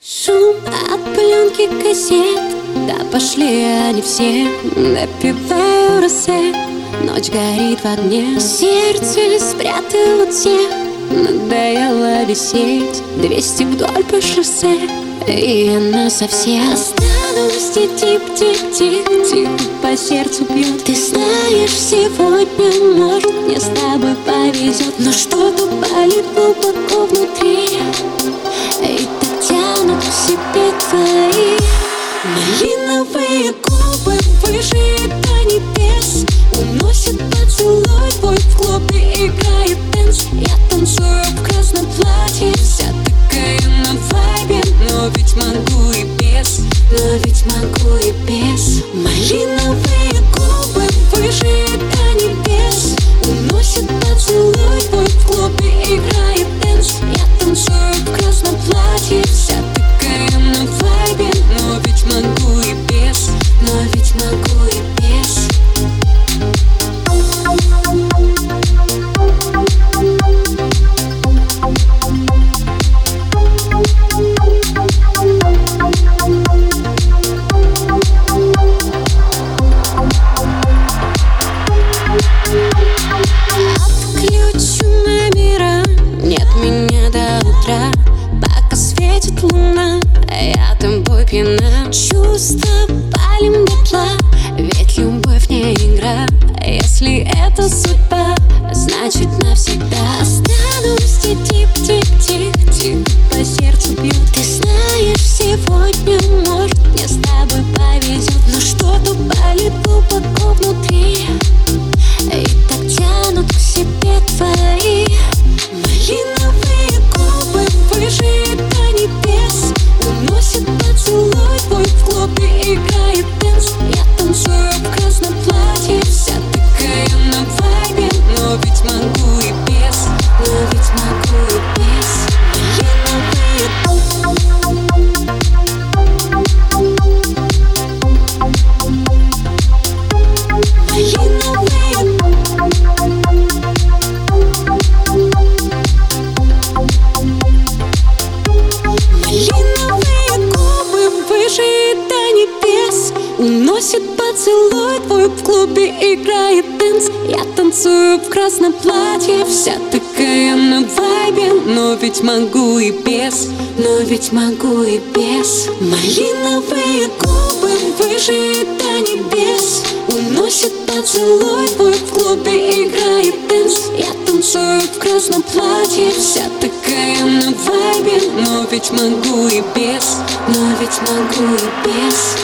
Шум от пленки кассет. Да пошли они все. Напиваю росе Ночь горит в огне. Сердце спрятало тех Надоело висеть. Двести вдоль по шоссе. И она совсем Останусь тип-тип-тип-тип По сердцу бьет Ты знаешь, сегодня может Мне с тобой повезет. Но что-то болит глубоко внутри Уносит поцелуй твой светит луна Я тобой пьяна. Чувства Уносит поцелуй твой в клубе играет dance Я танцую в красном платье Вся такая на вайбе. Но ведь могу и без Но ведь могу и без. Малиновые губы выше до небес Уносит поцелуй твой в клубе играет dance Я танцую в красном платье Вся такая на вайбе. Но ведь могу и без Но ведь могу и без